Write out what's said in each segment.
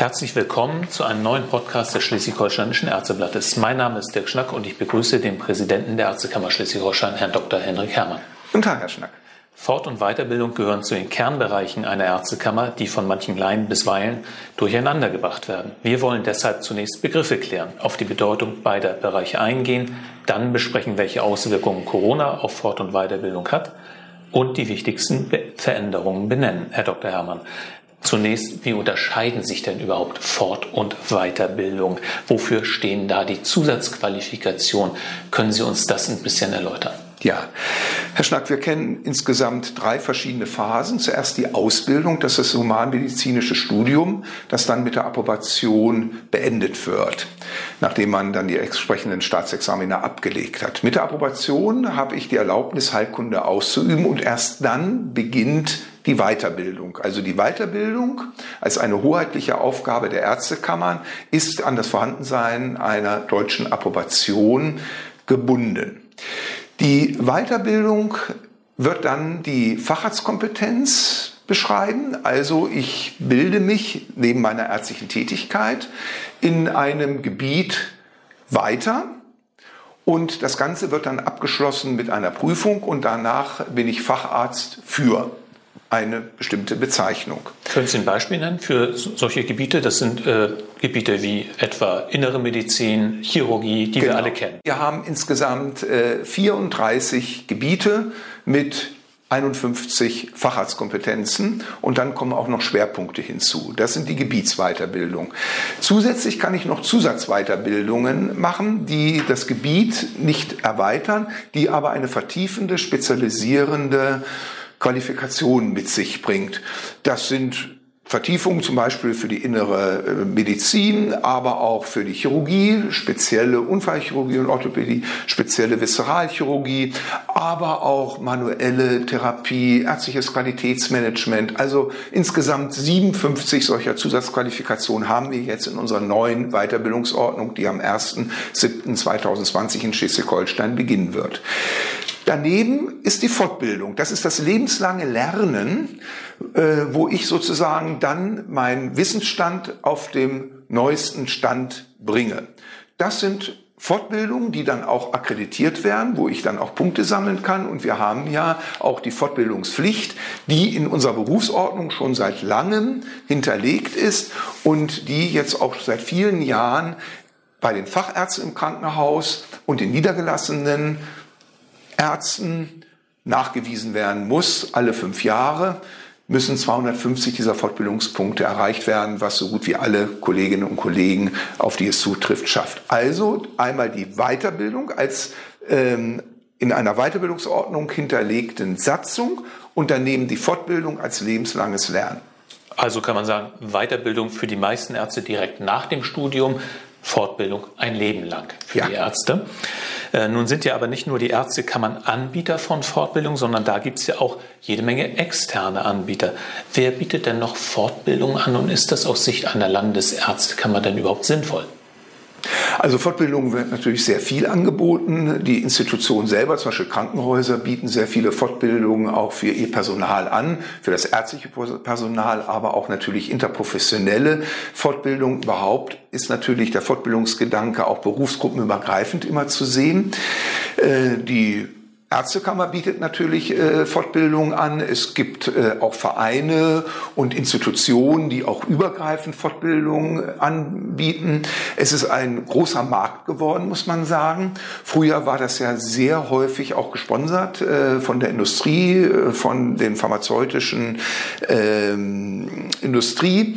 Herzlich willkommen zu einem neuen Podcast des Schleswig-Holsteinischen Ärzteblattes. Mein Name ist Dirk Schnack und ich begrüße den Präsidenten der Ärztekammer Schleswig-Holstein, Herrn Dr. Henrik Herrmann. Guten Tag, Herr Schnack. Fort- und Weiterbildung gehören zu den Kernbereichen einer Ärztekammer, die von manchen Laien bisweilen durcheinandergebracht werden. Wir wollen deshalb zunächst Begriffe klären, auf die Bedeutung beider Bereiche eingehen, dann besprechen, welche Auswirkungen Corona auf Fort- und Weiterbildung hat und die wichtigsten Veränderungen benennen. Herr Dr. Herrmann, Zunächst, wie unterscheiden sich denn überhaupt Fort- und Weiterbildung? Wofür stehen da die Zusatzqualifikationen? Können Sie uns das ein bisschen erläutern? Ja, Herr Schnack, wir kennen insgesamt drei verschiedene Phasen. Zuerst die Ausbildung, das ist das humanmedizinische Studium, das dann mit der Approbation beendet wird, nachdem man dann die entsprechenden Staatsexamina abgelegt hat. Mit der Approbation habe ich die Erlaubnis, Heilkunde auszuüben und erst dann beginnt die Weiterbildung. Also die Weiterbildung als eine hoheitliche Aufgabe der Ärztekammern ist an das Vorhandensein einer deutschen Approbation gebunden. Die Weiterbildung wird dann die Facharztkompetenz beschreiben. Also ich bilde mich neben meiner ärztlichen Tätigkeit in einem Gebiet weiter. Und das Ganze wird dann abgeschlossen mit einer Prüfung und danach bin ich Facharzt für eine bestimmte Bezeichnung. Können Sie ein Beispiel nennen für solche Gebiete? Das sind äh, Gebiete wie etwa innere Medizin, Chirurgie, die genau. wir alle kennen. Wir haben insgesamt äh, 34 Gebiete mit 51 Facharztkompetenzen und dann kommen auch noch Schwerpunkte hinzu. Das sind die Gebietsweiterbildung. Zusätzlich kann ich noch Zusatzweiterbildungen machen, die das Gebiet nicht erweitern, die aber eine vertiefende, spezialisierende Qualifikationen mit sich bringt. Das sind Vertiefungen zum Beispiel für die innere äh, Medizin, aber auch für die Chirurgie, spezielle Unfallchirurgie und Orthopädie, spezielle Viszeralchirurgie, aber auch manuelle Therapie, ärztliches Qualitätsmanagement. Also insgesamt 57 solcher Zusatzqualifikationen haben wir jetzt in unserer neuen Weiterbildungsordnung, die am 1.7.2020 in Schleswig-Holstein beginnen wird. Daneben ist die Fortbildung. Das ist das lebenslange Lernen, äh, wo ich sozusagen dann meinen Wissensstand auf dem neuesten Stand bringe. Das sind Fortbildungen, die dann auch akkreditiert werden, wo ich dann auch Punkte sammeln kann. Und wir haben ja auch die Fortbildungspflicht, die in unserer Berufsordnung schon seit langem hinterlegt ist und die jetzt auch seit vielen Jahren bei den Fachärzten im Krankenhaus und den Niedergelassenen Ärzten nachgewiesen werden muss, alle fünf Jahre müssen 250 dieser Fortbildungspunkte erreicht werden, was so gut wie alle Kolleginnen und Kollegen, auf die es zutrifft, schafft. Also einmal die Weiterbildung als ähm, in einer Weiterbildungsordnung hinterlegten Satzung und daneben die Fortbildung als lebenslanges Lernen. Also kann man sagen, Weiterbildung für die meisten Ärzte direkt nach dem Studium, Fortbildung ein Leben lang für ja. die Ärzte. Äh, nun sind ja aber nicht nur die Ärztekammern Anbieter von Fortbildung, sondern da gibt es ja auch jede Menge externe Anbieter. Wer bietet denn noch Fortbildung an und ist das aus Sicht einer Landesärztekammer denn überhaupt sinnvoll? Also Fortbildung wird natürlich sehr viel angeboten. Die Institutionen selber, zum Beispiel Krankenhäuser, bieten sehr viele Fortbildungen auch für ihr Personal an, für das ärztliche Personal, aber auch natürlich interprofessionelle Fortbildung. Überhaupt ist natürlich der Fortbildungsgedanke auch berufsgruppenübergreifend immer zu sehen. Äh, die Ärztekammer bietet natürlich äh, Fortbildung an. Es gibt äh, auch Vereine und Institutionen, die auch übergreifend Fortbildung anbieten. Es ist ein großer Markt geworden, muss man sagen. Früher war das ja sehr häufig auch gesponsert äh, von der Industrie, äh, von den pharmazeutischen ähm, Industrie.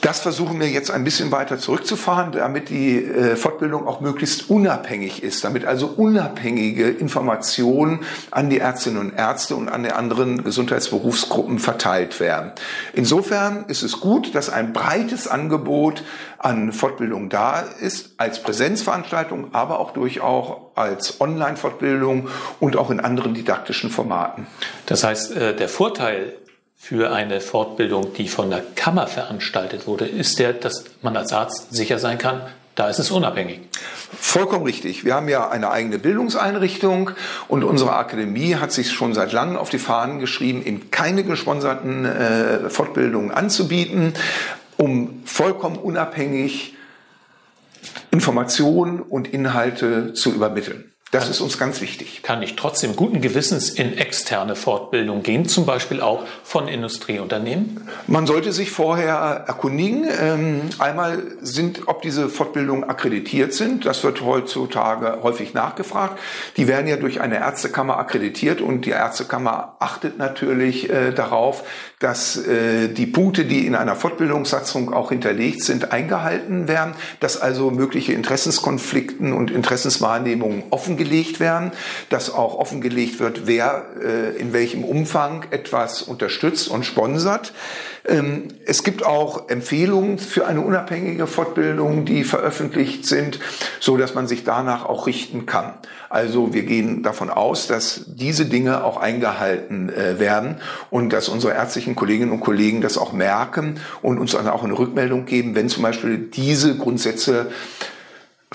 Das versuchen wir jetzt ein bisschen weiter zurückzufahren, damit die äh, Fortbildung auch möglichst unabhängig ist, damit also unabhängige Informationen an die Ärztinnen und Ärzte und an die anderen Gesundheitsberufsgruppen verteilt werden. Insofern ist es gut, dass ein breites Angebot an Fortbildung da ist, als Präsenzveranstaltung, aber auch durchaus als Online-Fortbildung und auch in anderen didaktischen Formaten. Das heißt, äh, der Vorteil für eine Fortbildung, die von der Kammer veranstaltet wurde, ist der, dass man als Arzt sicher sein kann, da ist es unabhängig. Vollkommen richtig. Wir haben ja eine eigene Bildungseinrichtung und unsere Akademie hat sich schon seit langem auf die Fahnen geschrieben, in keine gesponserten äh, Fortbildungen anzubieten. um vollkommen unabhängig Informationen und Inhalte zu übermitteln. Das ist uns ganz wichtig. Kann ich trotzdem guten Gewissens in externe Fortbildung gehen, zum Beispiel auch von Industrieunternehmen? Man sollte sich vorher erkundigen. Ähm, einmal sind, ob diese Fortbildungen akkreditiert sind. Das wird heutzutage häufig nachgefragt. Die werden ja durch eine Ärztekammer akkreditiert und die Ärztekammer achtet natürlich äh, darauf, dass äh, die Punkte, die in einer Fortbildungssatzung auch hinterlegt sind, eingehalten werden, dass also mögliche Interessenskonflikten und Interessenswahrnehmungen offengelegt werden, dass auch offengelegt wird, wer äh, in welchem Umfang etwas unterstützt und sponsert. Ähm, es gibt auch Empfehlungen für eine unabhängige Fortbildung, die veröffentlicht sind, so dass man sich danach auch richten kann. Also wir gehen davon aus, dass diese Dinge auch eingehalten äh, werden und dass unsere ärztlichen Kolleginnen und Kollegen das auch merken und uns dann auch eine Rückmeldung geben, wenn zum Beispiel diese Grundsätze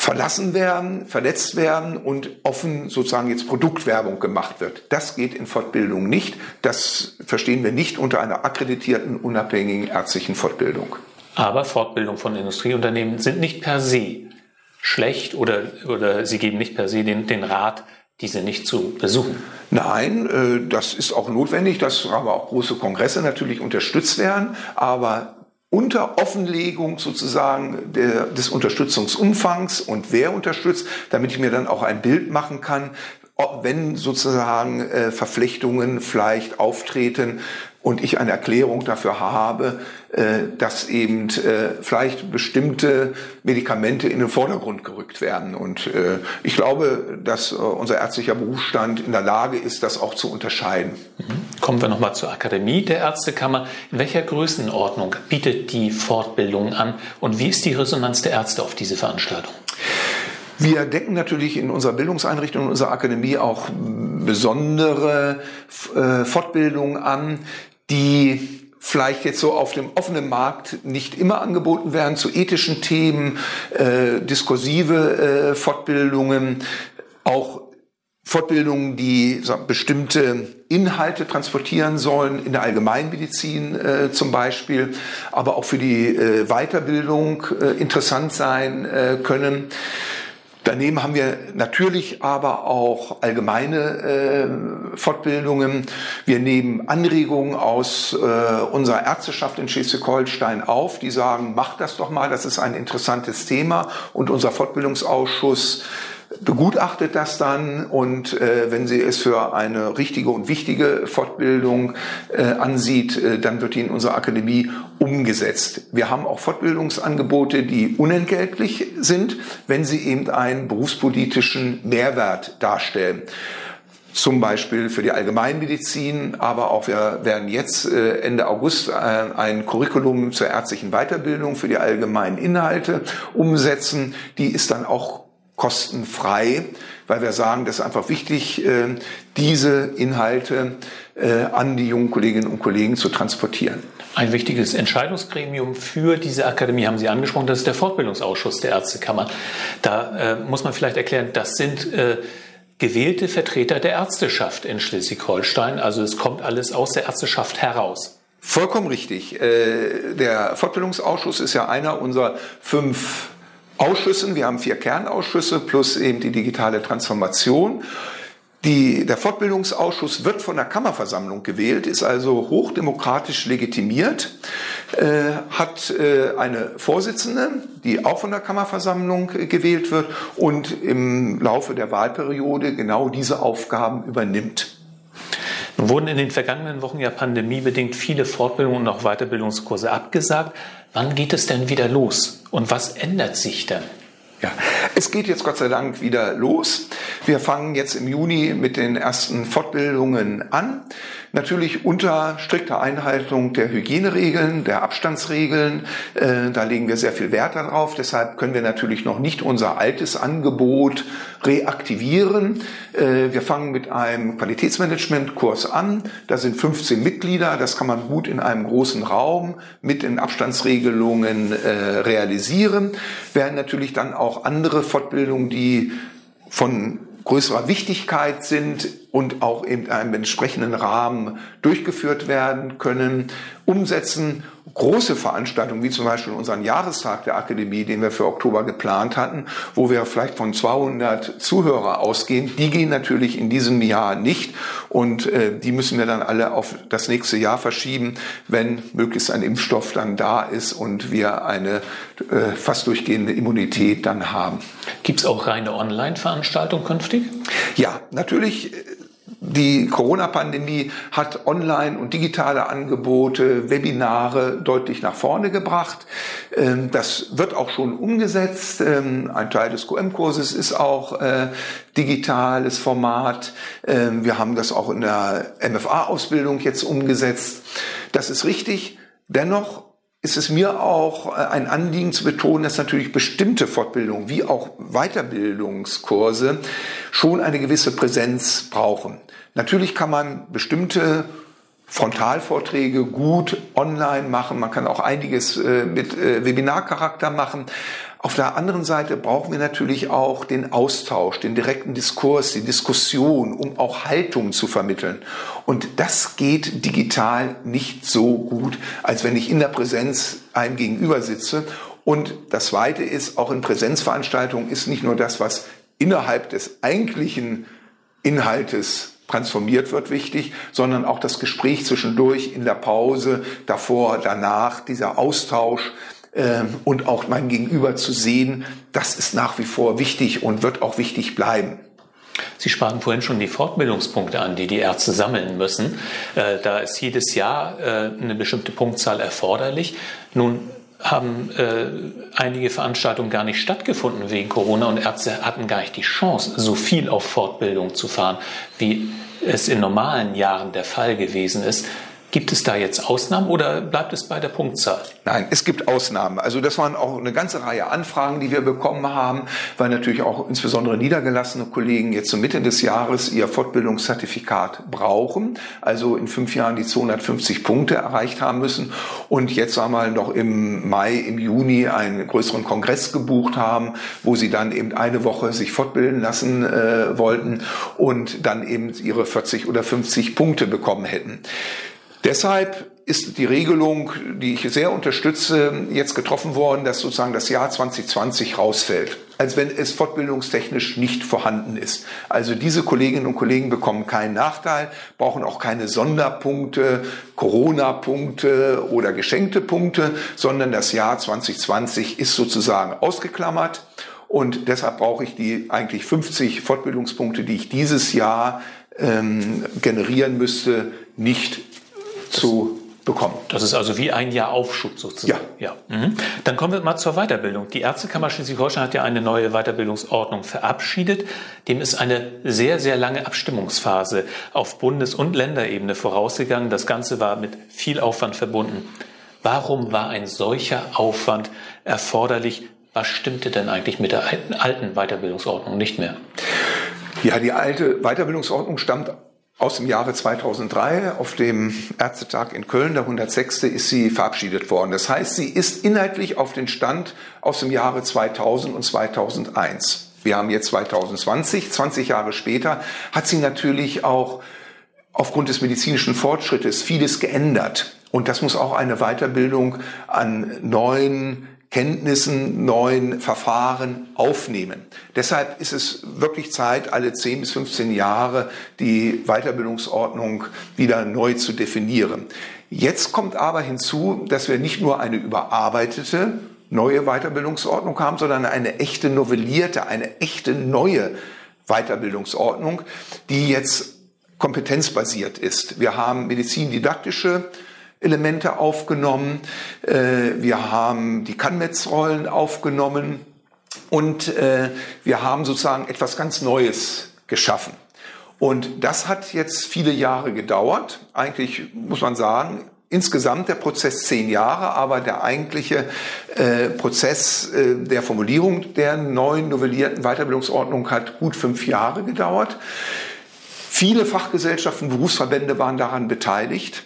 verlassen werden, verletzt werden und offen sozusagen jetzt Produktwerbung gemacht wird. Das geht in Fortbildung nicht. Das verstehen wir nicht unter einer akkreditierten, unabhängigen ärztlichen Fortbildung. Aber Fortbildung von Industrieunternehmen sind nicht per se schlecht oder, oder sie geben nicht per se den, den Rat, diese nicht zu besuchen. Nein, äh, das ist auch notwendig, dass aber auch große Kongresse natürlich unterstützt werden. Aber unter Offenlegung sozusagen der, des Unterstützungsumfangs und wer unterstützt, damit ich mir dann auch ein Bild machen kann, wenn sozusagen äh, Verflechtungen vielleicht auftreten und ich eine Erklärung dafür habe, äh, dass eben äh, vielleicht bestimmte Medikamente in den Vordergrund gerückt werden. Und äh, ich glaube, dass äh, unser ärztlicher Berufsstand in der Lage ist, das auch zu unterscheiden. Mhm. Kommen wir nochmal zur Akademie der Ärztekammer. In welcher Größenordnung bietet die Fortbildung an und wie ist die Resonanz der Ärzte auf diese Veranstaltung? Wir decken natürlich in unserer Bildungseinrichtung, in unserer Akademie auch besondere äh, Fortbildungen an, die vielleicht jetzt so auf dem offenen Markt nicht immer angeboten werden, zu ethischen Themen, äh, diskursive äh, Fortbildungen, auch Fortbildungen, die so, bestimmte Inhalte transportieren sollen, in der Allgemeinmedizin äh, zum Beispiel, aber auch für die äh, Weiterbildung äh, interessant sein äh, können. Daneben haben wir natürlich aber auch allgemeine äh, Fortbildungen. Wir nehmen Anregungen aus äh, unserer Ärzteschaft in Schleswig-Holstein auf, die sagen, macht das doch mal, das ist ein interessantes Thema. Und unser Fortbildungsausschuss begutachtet das dann und äh, wenn sie es für eine richtige und wichtige Fortbildung äh, ansieht, äh, dann wird die in unserer Akademie umgesetzt. Wir haben auch Fortbildungsangebote, die unentgeltlich sind, wenn sie eben einen berufspolitischen Mehrwert darstellen zum Beispiel für die Allgemeinmedizin, aber auch wir werden jetzt äh, Ende August äh, ein Curriculum zur ärztlichen Weiterbildung für die allgemeinen Inhalte umsetzen. Die ist dann auch kostenfrei, weil wir sagen, das ist einfach wichtig, äh, diese Inhalte äh, an die jungen Kolleginnen und Kollegen zu transportieren. Ein wichtiges Entscheidungsgremium für diese Akademie haben Sie angesprochen, das ist der Fortbildungsausschuss der Ärztekammer. Da äh, muss man vielleicht erklären, das sind äh, gewählte Vertreter der Ärzteschaft in Schleswig-Holstein. Also es kommt alles aus der Ärzteschaft heraus. Vollkommen richtig. Der Fortbildungsausschuss ist ja einer unserer fünf Ausschüssen. Wir haben vier Kernausschüsse plus eben die digitale Transformation. Die, der Fortbildungsausschuss wird von der Kammerversammlung gewählt, ist also hochdemokratisch legitimiert, äh, hat äh, eine Vorsitzende, die auch von der Kammerversammlung äh, gewählt wird und im Laufe der Wahlperiode genau diese Aufgaben übernimmt. Nun wurden in den vergangenen Wochen ja pandemiebedingt viele Fortbildungen und auch Weiterbildungskurse abgesagt. Wann geht es denn wieder los und was ändert sich dann? Ja, es geht jetzt Gott sei Dank wieder los. Wir fangen jetzt im Juni mit den ersten Fortbildungen an. Natürlich unter strikter Einhaltung der Hygieneregeln, der Abstandsregeln. Äh, da legen wir sehr viel Wert darauf. Deshalb können wir natürlich noch nicht unser altes Angebot reaktivieren. Äh, wir fangen mit einem Qualitätsmanagement-Kurs an. Da sind 15 Mitglieder. Das kann man gut in einem großen Raum mit den Abstandsregelungen äh, realisieren. Werden natürlich dann auch andere Fortbildungen, die von größerer Wichtigkeit sind und auch in einem entsprechenden Rahmen durchgeführt werden können, umsetzen. Große Veranstaltungen, wie zum Beispiel unseren Jahrestag der Akademie, den wir für Oktober geplant hatten, wo wir vielleicht von 200 Zuhörer ausgehen, die gehen natürlich in diesem Jahr nicht und äh, die müssen wir dann alle auf das nächste Jahr verschieben, wenn möglichst ein Impfstoff dann da ist und wir eine äh, fast durchgehende Immunität dann haben. Gibt es auch reine Online-Veranstaltungen künftig? Ja, natürlich äh, die Corona-Pandemie hat Online- und digitale Angebote, Webinare deutlich nach vorne gebracht. Ähm, das wird auch schon umgesetzt. Ähm, ein Teil des QM-Kurses ist auch äh, digitales Format. Ähm, wir haben das auch in der MFA-Ausbildung jetzt umgesetzt. Das ist richtig. Dennoch ist es mir auch äh, ein Anliegen zu betonen, dass natürlich bestimmte Fortbildungen wie auch Weiterbildungskurse schon eine gewisse Präsenz brauchen. Natürlich kann man bestimmte Frontalvorträge gut online machen. Man kann auch einiges äh, mit äh, Webinarcharakter machen. Auf der anderen Seite brauchen wir natürlich auch den Austausch, den direkten Diskurs, die Diskussion, um auch Haltung zu vermitteln. Und das geht digital nicht so gut, als wenn ich in der Präsenz einem gegenüber sitze. Und das Zweite ist, auch in Präsenzveranstaltungen ist nicht nur das, was innerhalb des eigentlichen Inhaltes transformiert wird, wichtig, sondern auch das Gespräch zwischendurch, in der Pause, davor, danach, dieser Austausch und auch mein Gegenüber zu sehen, das ist nach wie vor wichtig und wird auch wichtig bleiben. Sie sprachen vorhin schon die Fortbildungspunkte an, die die Ärzte sammeln müssen. Äh, da ist jedes Jahr äh, eine bestimmte Punktzahl erforderlich. Nun haben äh, einige Veranstaltungen gar nicht stattgefunden wegen Corona und Ärzte hatten gar nicht die Chance, so viel auf Fortbildung zu fahren, wie es in normalen Jahren der Fall gewesen ist. Gibt es da jetzt Ausnahmen oder bleibt es bei der Punktzahl? Nein, es gibt Ausnahmen. Also das waren auch eine ganze Reihe Anfragen, die wir bekommen haben, weil natürlich auch insbesondere niedergelassene Kollegen jetzt zur Mitte des Jahres ihr Fortbildungszertifikat brauchen, also in fünf Jahren die 250 Punkte erreicht haben müssen und jetzt einmal noch im Mai, im Juni einen größeren Kongress gebucht haben, wo sie dann eben eine Woche sich fortbilden lassen äh, wollten und dann eben ihre 40 oder 50 Punkte bekommen hätten. Deshalb ist die Regelung, die ich sehr unterstütze, jetzt getroffen worden, dass sozusagen das Jahr 2020 rausfällt, als wenn es fortbildungstechnisch nicht vorhanden ist. Also diese Kolleginnen und Kollegen bekommen keinen Nachteil, brauchen auch keine Sonderpunkte, Corona-Punkte oder geschenkte Punkte, sondern das Jahr 2020 ist sozusagen ausgeklammert. Und deshalb brauche ich die eigentlich 50 Fortbildungspunkte, die ich dieses Jahr ähm, generieren müsste, nicht zu bekommen. Das ist also wie ein Jahr Aufschub sozusagen. Ja. ja. Mhm. Dann kommen wir mal zur Weiterbildung. Die Ärztekammer Schleswig-Holstein hat ja eine neue Weiterbildungsordnung verabschiedet. Dem ist eine sehr, sehr lange Abstimmungsphase auf Bundes- und Länderebene vorausgegangen. Das Ganze war mit viel Aufwand verbunden. Warum war ein solcher Aufwand erforderlich? Was stimmte denn eigentlich mit der alten Weiterbildungsordnung nicht mehr? Ja, die alte Weiterbildungsordnung stammt aus dem Jahre 2003. Auf dem Ärztetag in Köln, der 106. ist sie verabschiedet worden. Das heißt, sie ist inhaltlich auf den Stand aus dem Jahre 2000 und 2001. Wir haben jetzt 2020, 20 Jahre später, hat sie natürlich auch aufgrund des medizinischen Fortschrittes vieles geändert. Und das muss auch eine Weiterbildung an neuen Kenntnissen, neuen Verfahren aufnehmen. Deshalb ist es wirklich Zeit, alle 10 bis 15 Jahre die Weiterbildungsordnung wieder neu zu definieren. Jetzt kommt aber hinzu, dass wir nicht nur eine überarbeitete neue Weiterbildungsordnung haben, sondern eine echte novellierte, eine echte neue Weiterbildungsordnung, die jetzt kompetenzbasiert ist. Wir haben medizindidaktische Elemente aufgenommen. Äh, wir haben die Kannmetz-Rollen aufgenommen und äh, wir haben sozusagen etwas ganz Neues geschaffen. Und das hat jetzt viele Jahre gedauert. Eigentlich muss man sagen, insgesamt der Prozess zehn Jahre, aber der eigentliche äh, Prozess der Formulierung der neuen novellierten Weiterbildungsordnung hat gut fünf Jahre gedauert. Viele Fachgesellschaften, Berufsverbände waren daran beteiligt.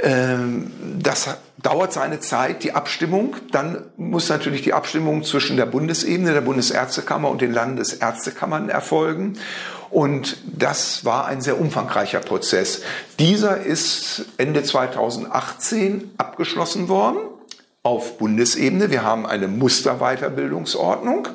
Ähm, das dauert seine Zeit, die Abstimmung. Dann muss natürlich die Abstimmung zwischen der Bundesebene, der Bundesärztekammer und den Landesärztekammern erfolgen. Und das war ein sehr umfangreicher Prozess. Dieser ist Ende 2018 abgeschlossen worden auf Bundesebene. Wir haben eine Musterweiterbildungsordnung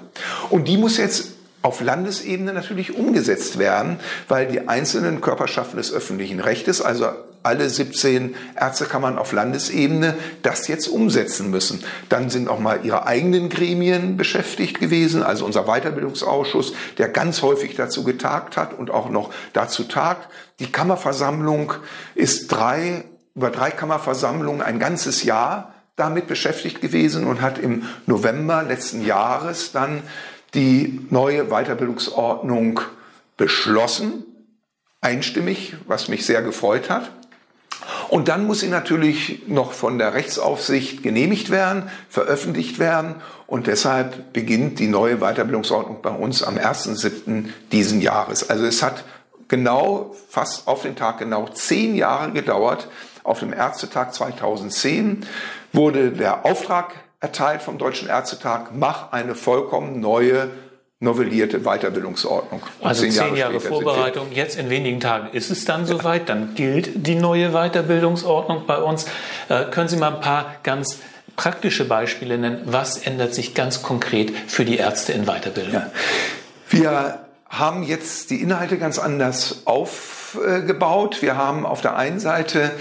und die muss jetzt auf Landesebene natürlich umgesetzt werden, weil die einzelnen Körperschaften des öffentlichen Rechtes, also alle 17 Ärztekammern auf Landesebene, das jetzt umsetzen müssen. Dann sind auch mal ihre eigenen Gremien beschäftigt gewesen, also unser Weiterbildungsausschuss, der ganz häufig dazu getagt hat und auch noch dazu tagt. Die Kammerversammlung ist drei, über drei Kammerversammlungen ein ganzes Jahr damit beschäftigt gewesen und hat im November letzten Jahres dann die neue Weiterbildungsordnung beschlossen, einstimmig, was mich sehr gefreut hat. Und dann muss sie natürlich noch von der Rechtsaufsicht genehmigt werden, veröffentlicht werden. Und deshalb beginnt die neue Weiterbildungsordnung bei uns am 1.7. diesen Jahres. Also es hat genau, fast auf den Tag genau zehn Jahre gedauert. Auf dem Ärztetag 2010 wurde der Auftrag erteilt vom Deutschen Ärztetag, mach eine vollkommen neue novellierte Weiterbildungsordnung. Also zehn Jahre, zehn Jahre Vorbereitung. Jetzt in wenigen Tagen ist es dann soweit. Dann gilt die neue Weiterbildungsordnung bei uns. Äh, können Sie mal ein paar ganz praktische Beispiele nennen? Was ändert sich ganz konkret für die Ärzte in Weiterbildung? Ja. Wir haben jetzt die Inhalte ganz anders aufgebaut. Wir haben auf der einen Seite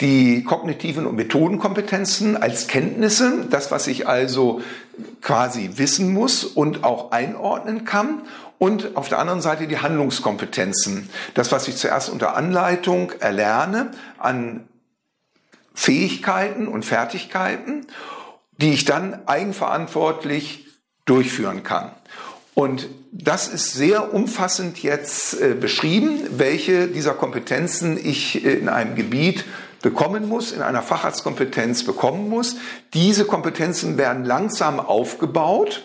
die kognitiven und Methodenkompetenzen als Kenntnisse, das, was ich also quasi wissen muss und auch einordnen kann. Und auf der anderen Seite die Handlungskompetenzen, das, was ich zuerst unter Anleitung erlerne an Fähigkeiten und Fertigkeiten, die ich dann eigenverantwortlich durchführen kann. Und das ist sehr umfassend jetzt äh, beschrieben, welche dieser Kompetenzen ich äh, in einem Gebiet bekommen muss, in einer Facharztkompetenz bekommen muss. Diese Kompetenzen werden langsam aufgebaut,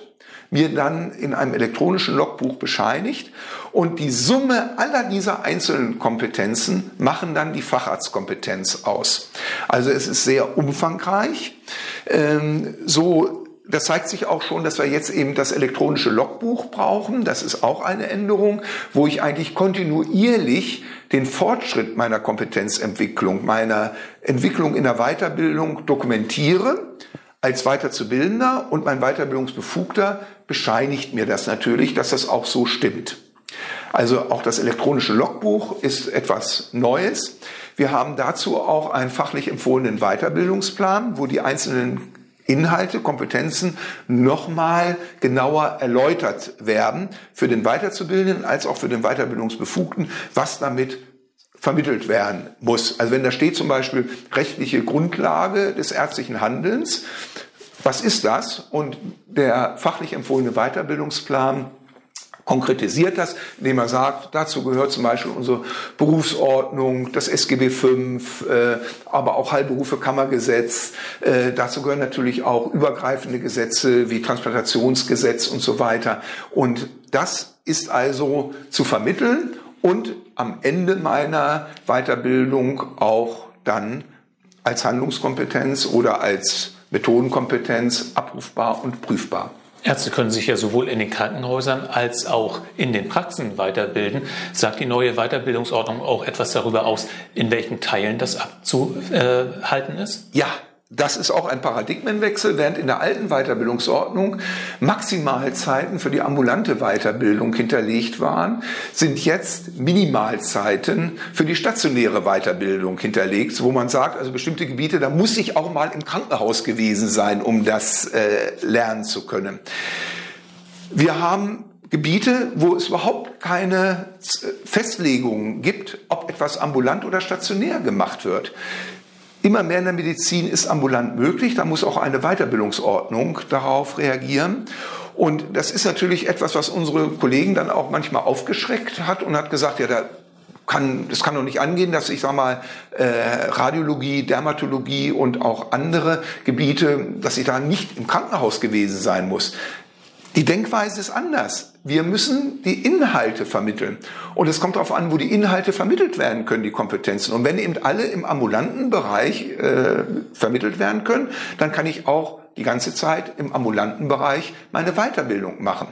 mir dann in einem elektronischen Logbuch bescheinigt und die Summe aller dieser einzelnen Kompetenzen machen dann die Facharztkompetenz aus. Also es ist sehr umfangreich. Ähm, so das zeigt sich auch schon, dass wir jetzt eben das elektronische Logbuch brauchen. Das ist auch eine Änderung, wo ich eigentlich kontinuierlich den Fortschritt meiner Kompetenzentwicklung, meiner Entwicklung in der Weiterbildung dokumentiere als Weiterzubildender und mein Weiterbildungsbefugter bescheinigt mir das natürlich, dass das auch so stimmt. Also auch das elektronische Logbuch ist etwas Neues. Wir haben dazu auch einen fachlich empfohlenen Weiterbildungsplan, wo die einzelnen Inhalte, Kompetenzen nochmal genauer erläutert werden für den Weiterzubildenden als auch für den Weiterbildungsbefugten, was damit vermittelt werden muss. Also wenn da steht zum Beispiel rechtliche Grundlage des ärztlichen Handelns, was ist das? Und der fachlich empfohlene Weiterbildungsplan konkretisiert das, indem er sagt, dazu gehört zum Beispiel unsere Berufsordnung, das SGB V, äh, aber auch Heilberufekammergesetz. Äh, dazu gehören natürlich auch übergreifende Gesetze wie Transplantationsgesetz und so weiter. Und das ist also zu vermitteln und am Ende meiner Weiterbildung auch dann als Handlungskompetenz oder als Methodenkompetenz abrufbar und prüfbar. Ärzte können sich ja sowohl in den Krankenhäusern als auch in den Praxen weiterbilden. Sagt die neue Weiterbildungsordnung auch etwas darüber aus, in welchen Teilen das abzuhalten ist? Ja, das ist auch ein Paradigmenwechsel, während in der alten Weiterbildungsordnung Maximalzeiten für die ambulante Weiterbildung hinterlegt waren, sind jetzt Minimalzeiten für die stationäre Weiterbildung hinterlegt, wo man sagt, also bestimmte Gebiete, da muss ich auch mal im Krankenhaus gewesen sein, um das äh, lernen zu können. Wir haben Gebiete, wo es überhaupt keine Festlegungen gibt, ob etwas ambulant oder stationär gemacht wird. Immer mehr in der Medizin ist ambulant möglich. Da muss auch eine Weiterbildungsordnung darauf reagieren. Und das ist natürlich etwas, was unsere Kollegen dann auch manchmal aufgeschreckt hat und hat gesagt, ja, da kann, das kann doch nicht angehen, dass ich sag mal äh, Radiologie, Dermatologie und auch andere Gebiete, dass ich da nicht im Krankenhaus gewesen sein muss. Die Denkweise ist anders. Wir müssen die Inhalte vermitteln. Und es kommt darauf an, wo die Inhalte vermittelt werden können, die Kompetenzen. Und wenn eben alle im ambulanten Bereich äh, vermittelt werden können, dann kann ich auch die ganze Zeit im ambulanten Bereich meine Weiterbildung machen.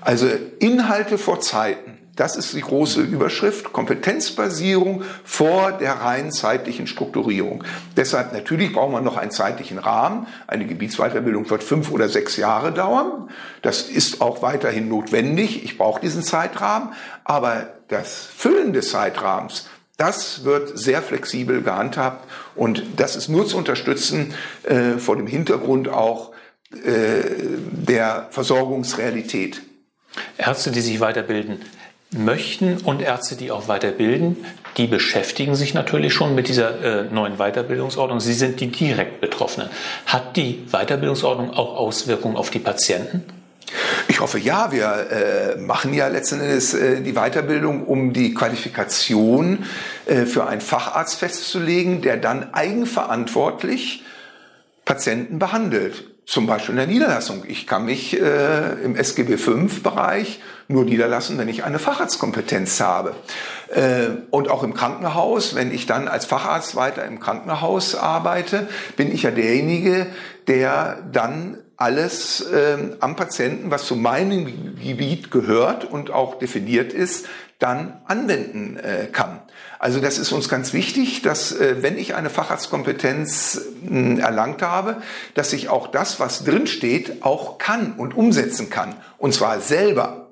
Also Inhalte vor Zeiten. Das ist die große Überschrift, Kompetenzbasierung vor der rein zeitlichen Strukturierung. Deshalb natürlich braucht man noch einen zeitlichen Rahmen. Eine Gebietsweiterbildung wird fünf oder sechs Jahre dauern. Das ist auch weiterhin notwendig. Ich brauche diesen Zeitrahmen. Aber das Füllen des Zeitrahmens, das wird sehr flexibel gehandhabt und das ist nur zu unterstützen äh, vor dem Hintergrund auch äh, der Versorgungsrealität. Ärzte, die sich weiterbilden, möchten und Ärzte, die auch weiterbilden, die beschäftigen sich natürlich schon mit dieser äh, neuen Weiterbildungsordnung. Sie sind die direkt Betroffenen. Hat die Weiterbildungsordnung auch Auswirkungen auf die Patienten? Ich hoffe ja. Wir äh, machen ja letzten Endes äh, die Weiterbildung, um die Qualifikation äh, für einen Facharzt festzulegen, der dann eigenverantwortlich Patienten behandelt zum Beispiel in der Niederlassung. Ich kann mich äh, im SGB V-Bereich nur niederlassen, wenn ich eine Facharztkompetenz habe. Äh, und auch im Krankenhaus, wenn ich dann als Facharzt weiter im Krankenhaus arbeite, bin ich ja derjenige, der dann alles äh, am Patienten, was zu meinem Gebiet gehört und auch definiert ist, dann anwenden äh, kann. Also das ist uns ganz wichtig, dass äh, wenn ich eine Facharztkompetenz äh, erlangt habe, dass ich auch das, was drin steht, auch kann und umsetzen kann. Und zwar selber.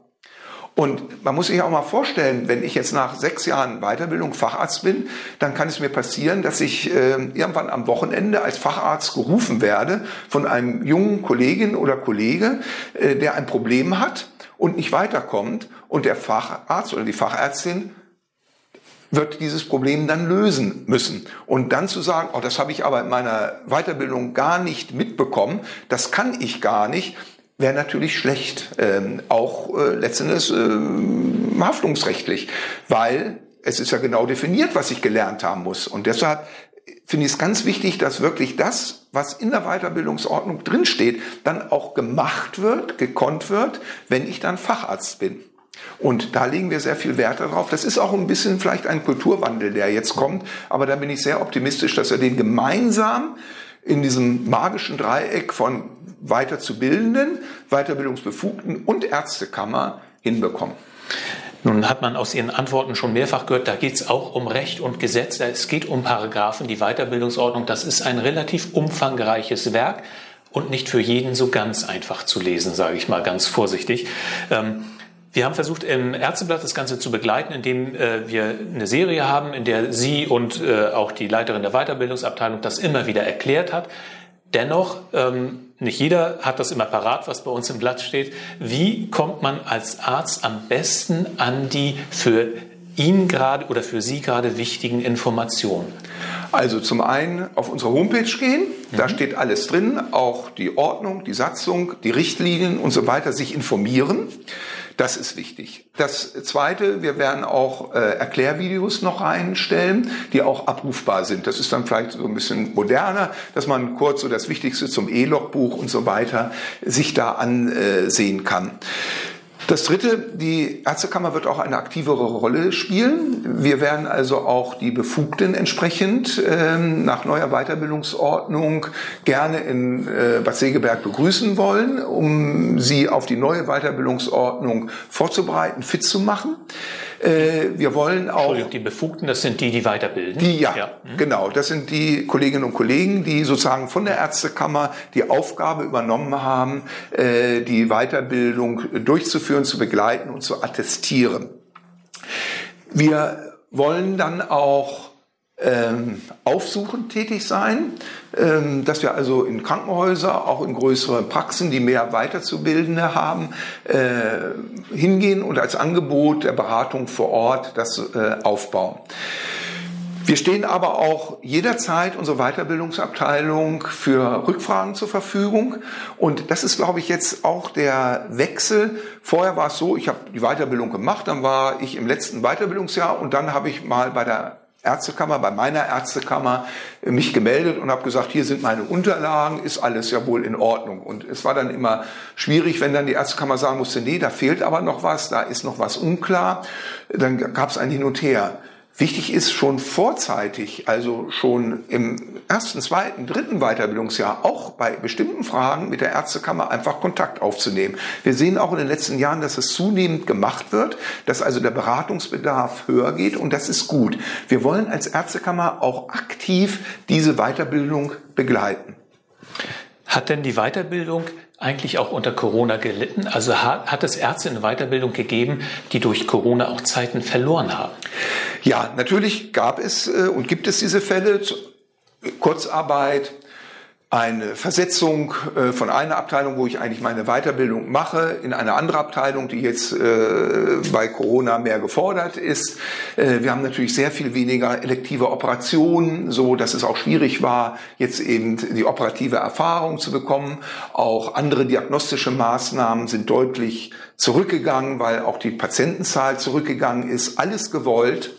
Und man muss sich auch mal vorstellen, wenn ich jetzt nach sechs Jahren Weiterbildung Facharzt bin, dann kann es mir passieren, dass ich äh, irgendwann am Wochenende als Facharzt gerufen werde von einem jungen Kollegin oder Kollege, äh, der ein Problem hat und nicht weiterkommt und der Facharzt oder die Fachärztin wird dieses Problem dann lösen müssen. Und dann zu sagen, oh, das habe ich aber in meiner Weiterbildung gar nicht mitbekommen, das kann ich gar nicht, wäre natürlich schlecht, ähm, auch äh, letztendlich äh, haftungsrechtlich, weil es ist ja genau definiert, was ich gelernt haben muss. Und deshalb finde ich es ganz wichtig, dass wirklich das, was in der Weiterbildungsordnung drinsteht, dann auch gemacht wird, gekonnt wird, wenn ich dann Facharzt bin. Und da legen wir sehr viel Wert darauf. Das ist auch ein bisschen vielleicht ein Kulturwandel, der jetzt kommt. Aber da bin ich sehr optimistisch, dass wir den gemeinsam in diesem magischen Dreieck von Weiterzubildenden, Weiterbildungsbefugten und Ärztekammer hinbekommen. Nun hat man aus Ihren Antworten schon mehrfach gehört, da geht es auch um Recht und Gesetz. Es geht um Paragraphen, die Weiterbildungsordnung. Das ist ein relativ umfangreiches Werk und nicht für jeden so ganz einfach zu lesen, sage ich mal ganz vorsichtig. Ähm, wir haben versucht, im Ärzteblatt das Ganze zu begleiten, indem äh, wir eine Serie haben, in der Sie und äh, auch die Leiterin der Weiterbildungsabteilung das immer wieder erklärt hat. Dennoch, ähm, nicht jeder hat das immer parat, was bei uns im Blatt steht. Wie kommt man als Arzt am besten an die für ihn gerade oder für Sie gerade wichtigen Informationen? Also zum einen auf unsere Homepage gehen, da mhm. steht alles drin, auch die Ordnung, die Satzung, die Richtlinien und so weiter, sich informieren. Das ist wichtig. Das Zweite, wir werden auch äh, Erklärvideos noch reinstellen, die auch abrufbar sind. Das ist dann vielleicht so ein bisschen moderner, dass man kurz so das Wichtigste zum E-Logbuch und so weiter sich da ansehen kann. Das Dritte, die Ärztekammer wird auch eine aktivere Rolle spielen. Wir werden also auch die Befugten entsprechend ähm, nach neuer Weiterbildungsordnung gerne in äh, Bad Segeberg begrüßen wollen, um sie auf die neue Weiterbildungsordnung vorzubereiten, fit zu machen. Äh, wir wollen auch. Entschuldigung, die Befugten, das sind die, die weiterbilden. Die, ja, ja. Mhm. genau. Das sind die Kolleginnen und Kollegen, die sozusagen von der Ärztekammer die Aufgabe übernommen haben, äh, die Weiterbildung durchzuführen, zu begleiten und zu attestieren. Wir wollen dann auch ähm, aufsuchend tätig sein, ähm, dass wir also in Krankenhäuser, auch in größere Praxen, die mehr Weiterzubildende haben, äh, hingehen und als Angebot der Beratung vor Ort das äh, aufbauen. Wir stehen aber auch jederzeit unsere Weiterbildungsabteilung für Rückfragen zur Verfügung. Und das ist, glaube ich, jetzt auch der Wechsel. Vorher war es so, ich habe die Weiterbildung gemacht, dann war ich im letzten Weiterbildungsjahr und dann habe ich mal bei der Ärztekammer, bei meiner Ärztekammer mich gemeldet und habe gesagt, hier sind meine Unterlagen, ist alles ja wohl in Ordnung. Und es war dann immer schwierig, wenn dann die Ärztekammer sagen musste, nee, da fehlt aber noch was, da ist noch was unklar. Dann gab es ein Hin und Her. Wichtig ist schon vorzeitig, also schon im ersten, zweiten, dritten Weiterbildungsjahr auch bei bestimmten Fragen mit der Ärztekammer einfach Kontakt aufzunehmen. Wir sehen auch in den letzten Jahren, dass es zunehmend gemacht wird, dass also der Beratungsbedarf höher geht und das ist gut. Wir wollen als Ärztekammer auch aktiv diese Weiterbildung begleiten. Hat denn die Weiterbildung eigentlich auch unter Corona gelitten? Also hat, hat es Ärzte in Weiterbildung gegeben, die durch Corona auch Zeiten verloren haben? Ja, natürlich gab es äh, und gibt es diese Fälle. Kurzarbeit, eine Versetzung äh, von einer Abteilung, wo ich eigentlich meine Weiterbildung mache, in eine andere Abteilung, die jetzt äh, bei Corona mehr gefordert ist. Äh, wir haben natürlich sehr viel weniger elektive Operationen, so dass es auch schwierig war, jetzt eben die operative Erfahrung zu bekommen. Auch andere diagnostische Maßnahmen sind deutlich zurückgegangen, weil auch die Patientenzahl zurückgegangen ist. Alles gewollt.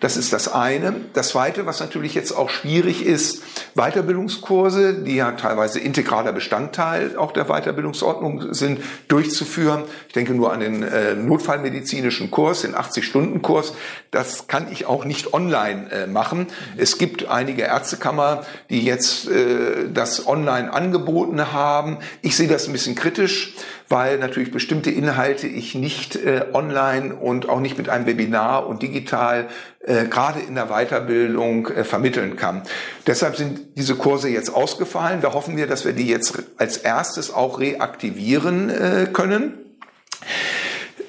Das ist das eine. Das zweite, was natürlich jetzt auch schwierig ist, Weiterbildungskurse, die ja teilweise integraler Bestandteil auch der Weiterbildungsordnung sind, durchzuführen. Ich denke nur an den äh, notfallmedizinischen Kurs, den 80-Stunden-Kurs. Das kann ich auch nicht online äh, machen. Es gibt einige Ärztekammer, die jetzt äh, das online angeboten haben. Ich sehe das ein bisschen kritisch weil natürlich bestimmte Inhalte ich nicht äh, online und auch nicht mit einem Webinar und digital äh, gerade in der Weiterbildung äh, vermitteln kann. Deshalb sind diese Kurse jetzt ausgefallen. Da hoffen wir, dass wir die jetzt als erstes auch reaktivieren äh, können.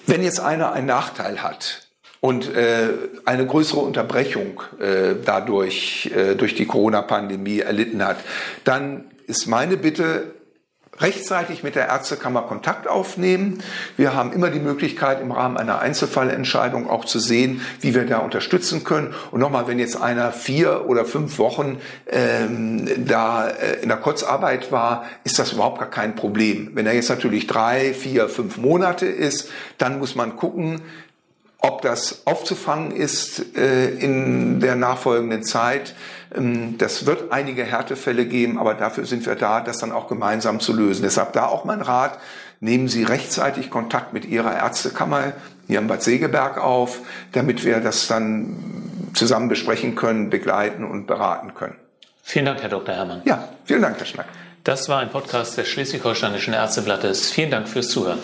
Wenn jetzt einer einen Nachteil hat, und äh, eine größere Unterbrechung äh, dadurch äh, durch die Corona-Pandemie erlitten hat, dann ist meine Bitte, rechtzeitig mit der Ärztekammer Kontakt aufnehmen. Wir haben immer die Möglichkeit, im Rahmen einer Einzelfallentscheidung auch zu sehen, wie wir da unterstützen können. Und nochmal, wenn jetzt einer vier oder fünf Wochen ähm, da äh, in der Kurzarbeit war, ist das überhaupt gar kein Problem. Wenn er jetzt natürlich drei, vier, fünf Monate ist, dann muss man gucken, ob das aufzufangen ist äh, in der nachfolgenden Zeit, ähm, das wird einige Härtefälle geben, aber dafür sind wir da, das dann auch gemeinsam zu lösen. Deshalb da auch mein Rat, nehmen Sie rechtzeitig Kontakt mit Ihrer Ärztekammer hier in Bad Segeberg auf, damit wir das dann zusammen besprechen können, begleiten und beraten können. Vielen Dank, Herr Dr. Herrmann. Ja, vielen Dank, Herr Schnack. Das war ein Podcast des Schleswig-Holsteinischen Ärzteblattes. Vielen Dank fürs Zuhören.